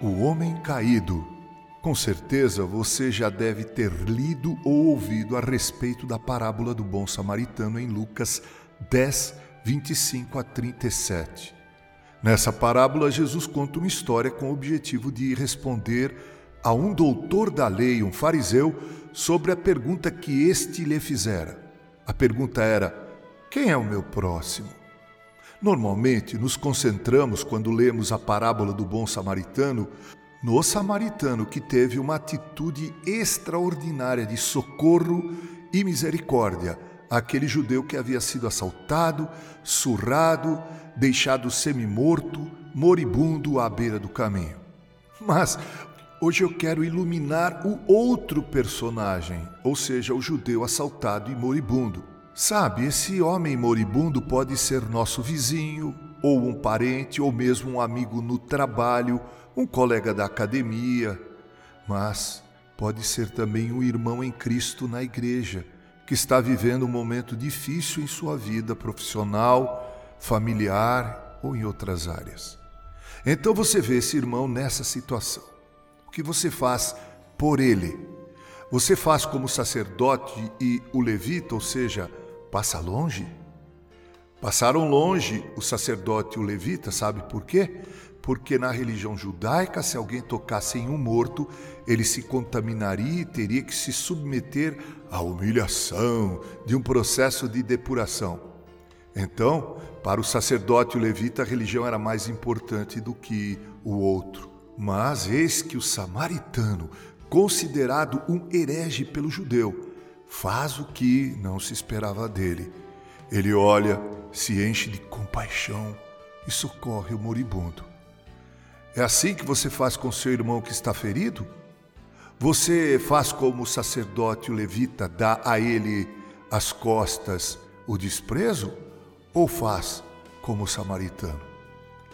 O Homem Caído. Com certeza você já deve ter lido ou ouvido a respeito da parábola do bom samaritano em Lucas 10, 25 a 37. Nessa parábola, Jesus conta uma história com o objetivo de responder a um doutor da lei, um fariseu, sobre a pergunta que este lhe fizera. A pergunta era: Quem é o meu próximo? Normalmente nos concentramos, quando lemos a parábola do bom samaritano, no samaritano que teve uma atitude extraordinária de socorro e misericórdia àquele judeu que havia sido assaltado, surrado, deixado semi-morto, moribundo à beira do caminho. Mas hoje eu quero iluminar o outro personagem, ou seja, o judeu assaltado e moribundo. Sabe, esse homem moribundo pode ser nosso vizinho, ou um parente, ou mesmo um amigo no trabalho, um colega da academia, mas pode ser também um irmão em Cristo na igreja, que está vivendo um momento difícil em sua vida profissional, familiar ou em outras áreas. Então você vê esse irmão nessa situação. O que você faz por ele? Você faz como sacerdote e o levita, ou seja, passa longe? Passaram longe o sacerdote e o levita, sabe por quê? Porque na religião judaica, se alguém tocasse em um morto, ele se contaminaria e teria que se submeter à humilhação de um processo de depuração. Então, para o sacerdote e o levita, a religião era mais importante do que o outro. Mas eis que o samaritano, considerado um herege pelo judeu, faz o que não se esperava dele. Ele olha, se enche de compaixão e socorre o moribundo. É assim que você faz com seu irmão que está ferido? Você faz como o sacerdote o levita, dá a ele as costas o desprezo? Ou faz como o samaritano?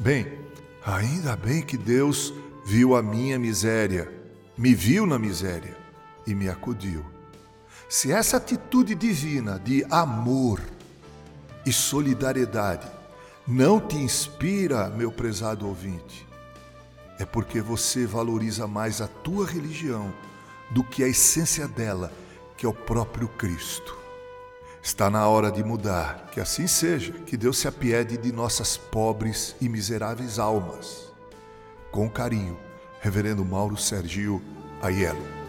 Bem, ainda bem que Deus viu a minha miséria, me viu na miséria e me acudiu. Se essa atitude divina de amor e solidariedade não te inspira, meu prezado ouvinte, é porque você valoriza mais a tua religião do que a essência dela, que é o próprio Cristo. Está na hora de mudar, que assim seja, que Deus se apiede de nossas pobres e miseráveis almas. Com carinho, Reverendo Mauro Sergio Aiello.